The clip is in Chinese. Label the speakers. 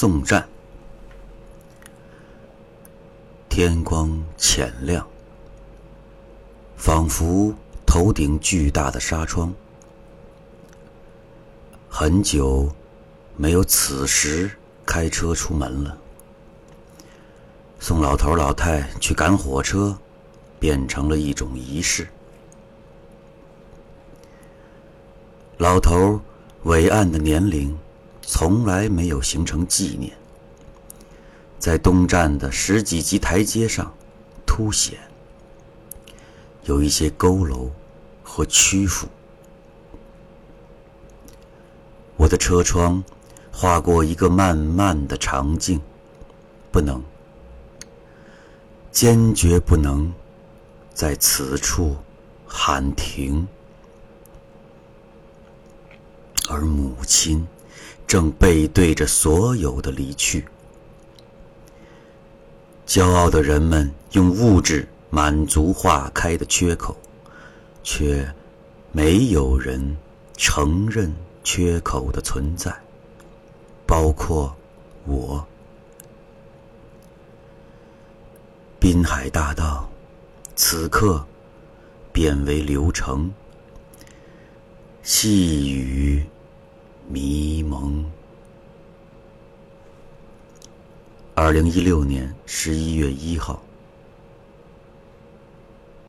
Speaker 1: 送战。天光浅亮，仿佛头顶巨大的纱窗。很久没有此时开车出门了。送老头老太去赶火车，变成了一种仪式。老头伟岸的年龄，从来没有形成纪念。在东站的十几级台阶上，凸显有一些佝偻和屈服。我的车窗划过一个漫漫的长镜，不能，坚决不能在此处喊停。而母亲正背对着所有的离去。骄傲的人们用物质满足化开的缺口，却没有人承认缺口的存在，包括我。滨海大道此刻变为流程，细雨迷蒙。二零一六年十一月一号。